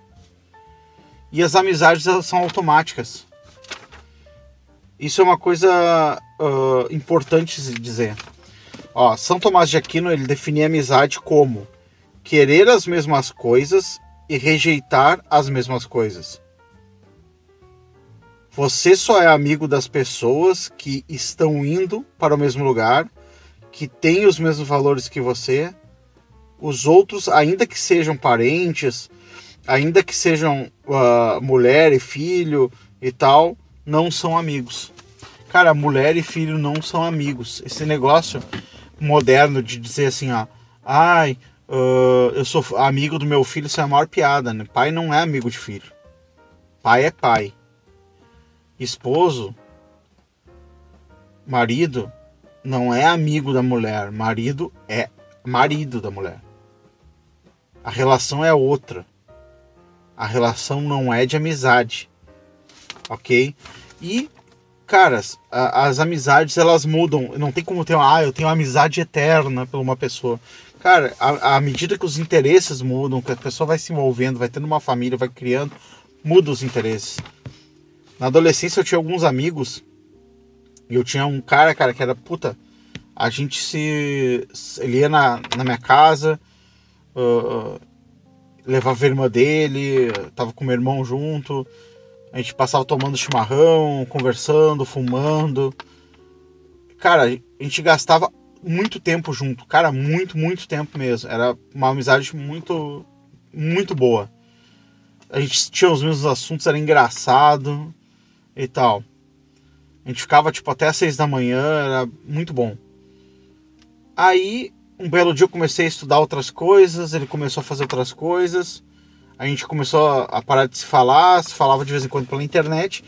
E as amizades elas são automáticas. Isso é uma coisa uh, importante de dizer. Ó, São Tomás de Aquino ele definia amizade como querer as mesmas coisas e rejeitar as mesmas coisas. Você só é amigo das pessoas que estão indo para o mesmo lugar que tem os mesmos valores que você. Os outros, ainda que sejam parentes, ainda que sejam uh, mulher e filho e tal, não são amigos. Cara, mulher e filho não são amigos. Esse negócio moderno de dizer assim, ó, ai, uh, eu sou amigo do meu filho, isso é a maior piada, né? Pai não é amigo de filho. Pai é pai. Esposo, marido, não é amigo da mulher, marido é marido da mulher. A relação é outra. A relação não é de amizade. Ok? E, caras, as amizades elas mudam. Não tem como ter uma, ah, eu tenho uma amizade eterna por uma pessoa. Cara, à medida que os interesses mudam, que a pessoa vai se envolvendo, vai tendo uma família, vai criando, muda os interesses. Na adolescência eu tinha alguns amigos e eu tinha um cara, cara, que era puta. A gente se. Ele ia na, na minha casa. Uh, levava a irmã dele, tava com meu irmão junto. A gente passava tomando chimarrão, conversando, fumando. Cara, a gente gastava muito tempo junto. Cara, muito, muito tempo mesmo. Era uma amizade muito, muito boa. A gente tinha os mesmos assuntos, era engraçado e tal. A gente ficava tipo até às seis da manhã, era muito bom. Aí, um belo dia eu comecei a estudar outras coisas, ele começou a fazer outras coisas. A gente começou a parar de se falar, se falava de vez em quando pela internet.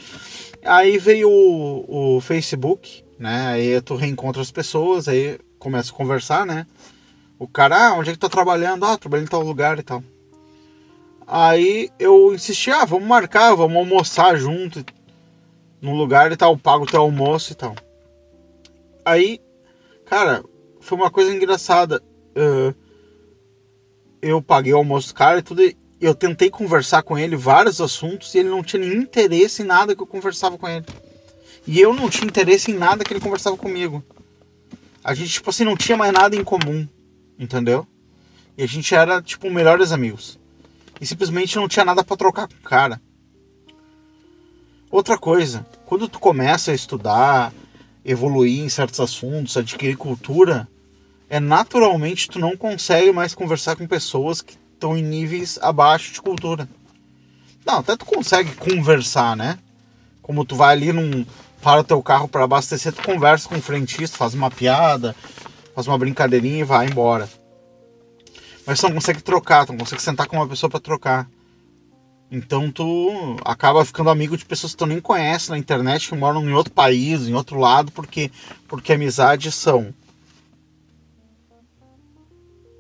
Aí veio o, o Facebook, né? Aí tu reencontra as pessoas, aí começa a conversar, né? O cara, ah, onde é que tá trabalhando? Ah, trabalhando em tal lugar e tal. Aí eu insisti, ah, vamos marcar, vamos almoçar junto num lugar e tal, pago teu almoço e tal. Aí, cara, foi uma coisa engraçada. Uh, eu paguei o almoço do cara e tudo, eu tentei conversar com ele vários assuntos e ele não tinha nenhum interesse em nada que eu conversava com ele. E eu não tinha interesse em nada que ele conversava comigo. A gente, tipo assim, não tinha mais nada em comum, entendeu? E a gente era, tipo, melhores amigos. E simplesmente não tinha nada para trocar com o cara. Outra coisa, quando tu começa a estudar, evoluir em certos assuntos, adquirir cultura, é naturalmente tu não consegue mais conversar com pessoas que estão em níveis abaixo de cultura. Não, até tu consegue conversar, né? Como tu vai ali num para o teu carro para abastecer, tu conversa com o frentista, faz uma piada, faz uma brincadeirinha e vai embora. Mas tu não consegue trocar, tu não consegue sentar com uma pessoa para trocar. Então tu acaba ficando amigo de pessoas que tu nem conhece na internet, que moram em outro país, em outro lado, porque porque amizades são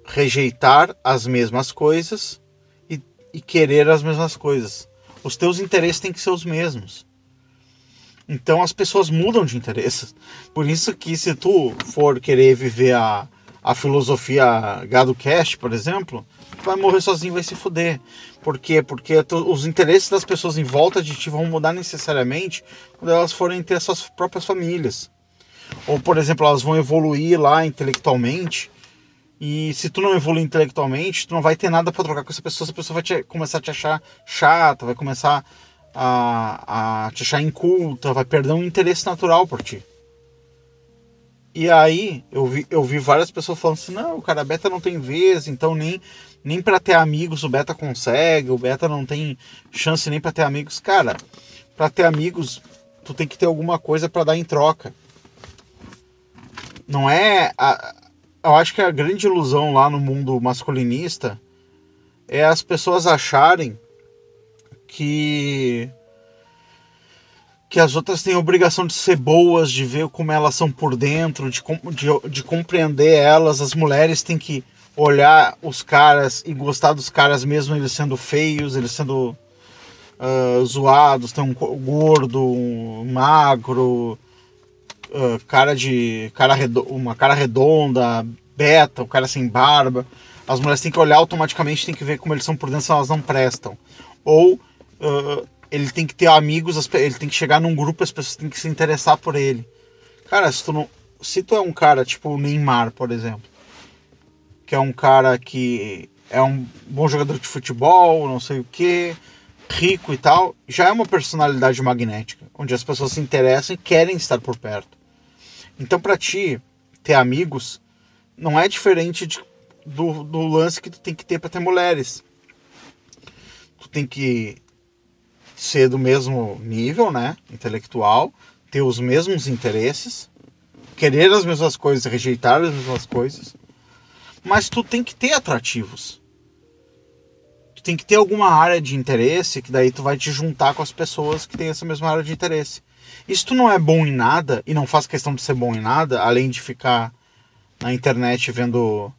rejeitar as mesmas coisas e, e querer as mesmas coisas. Os teus interesses têm que ser os mesmos. Então as pessoas mudam de interesses. Por isso que se tu for querer viver a, a filosofia gado cash, por exemplo, tu vai morrer sozinho, vai se fuder. Por quê? Porque tu, os interesses das pessoas em volta de ti vão mudar necessariamente quando elas forem ter suas próprias famílias. Ou, por exemplo, elas vão evoluir lá intelectualmente e se tu não evoluir intelectualmente, tu não vai ter nada para trocar com essa pessoa, essa pessoa vai te, começar a te achar chata, vai começar a, a te achar inculta, vai perder um interesse natural por ti. E aí eu vi, eu vi várias pessoas falando assim, não, o cara beta não tem vez, então nem, nem para ter amigos o beta consegue, o beta não tem chance nem para ter amigos. Cara, para ter amigos, tu tem que ter alguma coisa para dar em troca. Não é a, eu acho que a grande ilusão lá no mundo masculinista é as pessoas acharem que que as outras têm a obrigação de ser boas, de ver como elas são por dentro, de, de, de compreender elas. As mulheres têm que olhar os caras e gostar dos caras mesmo eles sendo feios, eles sendo uh, zoados, um gordo, magro, uh, cara de cara uma cara redonda, beta, o cara sem barba. As mulheres têm que olhar automaticamente, tem que ver como eles são por dentro, se elas não prestam. Ou uh, ele tem que ter amigos, ele tem que chegar num grupo, as pessoas têm que se interessar por ele. Cara, se tu, não, se tu é um cara tipo o Neymar, por exemplo, que é um cara que é um bom jogador de futebol, não sei o que, rico e tal, já é uma personalidade magnética, onde as pessoas se interessam e querem estar por perto. Então, para ti ter amigos não é diferente de, do, do lance que tu tem que ter para ter mulheres. Tu tem que ser do mesmo nível, né, intelectual, ter os mesmos interesses, querer as mesmas coisas, rejeitar as mesmas coisas, mas tu tem que ter atrativos. Tu tem que ter alguma área de interesse que daí tu vai te juntar com as pessoas que têm essa mesma área de interesse. Se tu não é bom em nada e não faz questão de ser bom em nada, além de ficar na internet vendo.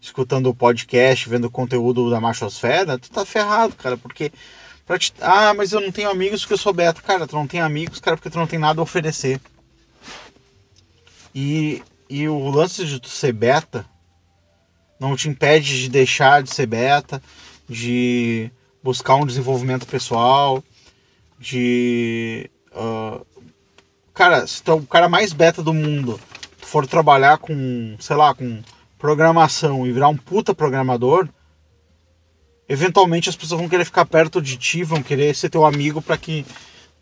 escutando podcast, vendo conteúdo da Machosfera, tu tá ferrado, cara, porque. Te, ah, mas eu não tenho amigos porque eu sou beta. Cara, tu não tem amigos, cara, porque tu não tem nada a oferecer. E, e o lance de tu ser beta não te impede de deixar de ser beta, de buscar um desenvolvimento pessoal, de Uh, cara, se tu é o cara mais beta do mundo, tu for trabalhar com, sei lá, com programação e virar um puta programador, eventualmente as pessoas vão querer ficar perto de ti, vão querer ser teu amigo para que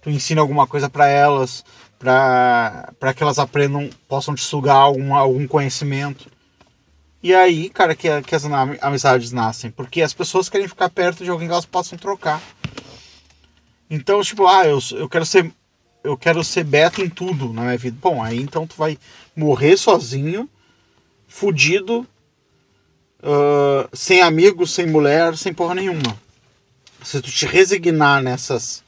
tu ensine alguma coisa para elas, para que elas aprendam, possam te sugar algum, algum conhecimento. E aí, cara, que, que as amizades nascem. Porque as pessoas querem ficar perto de alguém que elas possam trocar. Então, tipo, ah, eu, eu quero ser. Eu quero ser beta em tudo na minha vida. Bom, aí então tu vai morrer sozinho, fudido, uh, sem amigos, sem mulher, sem porra nenhuma. Se tu te resignar nessas,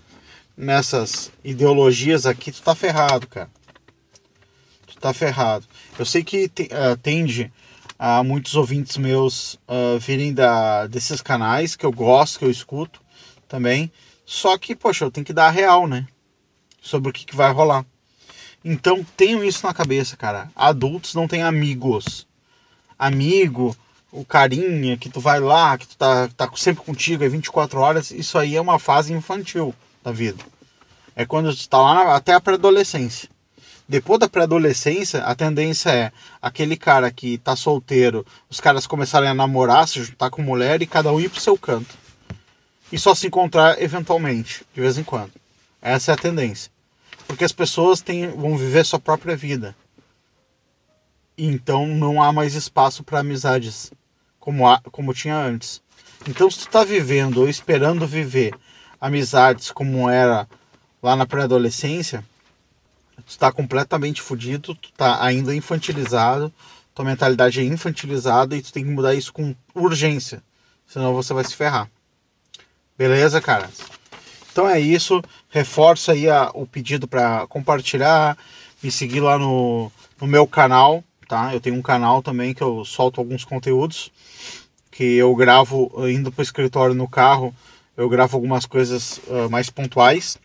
nessas ideologias aqui, tu tá ferrado, cara. Tu tá ferrado. Eu sei que te, uh, tende a muitos ouvintes meus uh, virem da, desses canais que eu gosto, que eu escuto também. Só que, poxa, eu tenho que dar a real, né? Sobre o que, que vai rolar. Então tenham isso na cabeça, cara. Adultos não têm amigos. Amigo, o carinha que tu vai lá, que tu tá, tá sempre contigo, é 24 horas, isso aí é uma fase infantil da vida. É quando tu tá lá até a pré-adolescência. Depois da pré-adolescência, a tendência é aquele cara que tá solteiro, os caras começarem a namorar, se juntar com mulher e cada um ir pro seu canto. E só se encontrar eventualmente, de vez em quando. Essa é a tendência. Porque as pessoas têm, vão viver sua própria vida. Então não há mais espaço para amizades como, há, como tinha antes. Então se tu tá vivendo ou esperando viver amizades como era lá na pré-adolescência, tu está completamente fodido, tu está ainda infantilizado, tua mentalidade é infantilizada e tu tem que mudar isso com urgência, senão você vai se ferrar. Beleza, cara? Então é isso. Reforço aí a, o pedido para compartilhar, me seguir lá no, no meu canal, tá? Eu tenho um canal também que eu solto alguns conteúdos que eu gravo indo para o escritório no carro. Eu gravo algumas coisas uh, mais pontuais,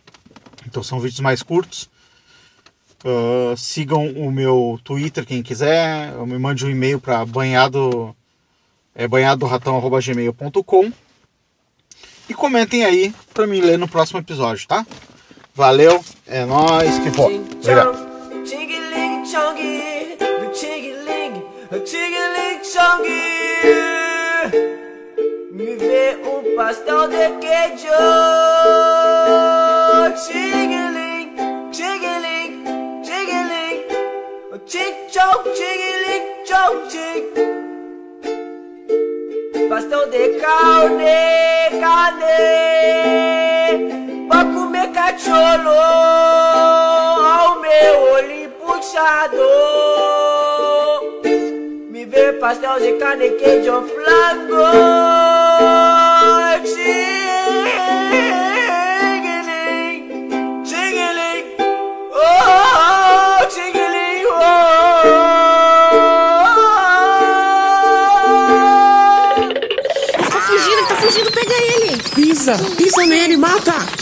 então são vídeos mais curtos. Uh, sigam o meu Twitter, quem quiser. Eu me mande um e-mail para banhado, é banhadoratão.gmail.com e comentem aí para me ler no próximo episódio, tá? Valeu, é nóis, que for. Obrigado. Me vê um pastel de queijo chong ching chong ching Pastel de carne, carne Pra comer cachorro Ao meu olho puxado. Me vê pastel de carne, queijo, flango fugindo, pega ele! Pisa, pisa nele, mata!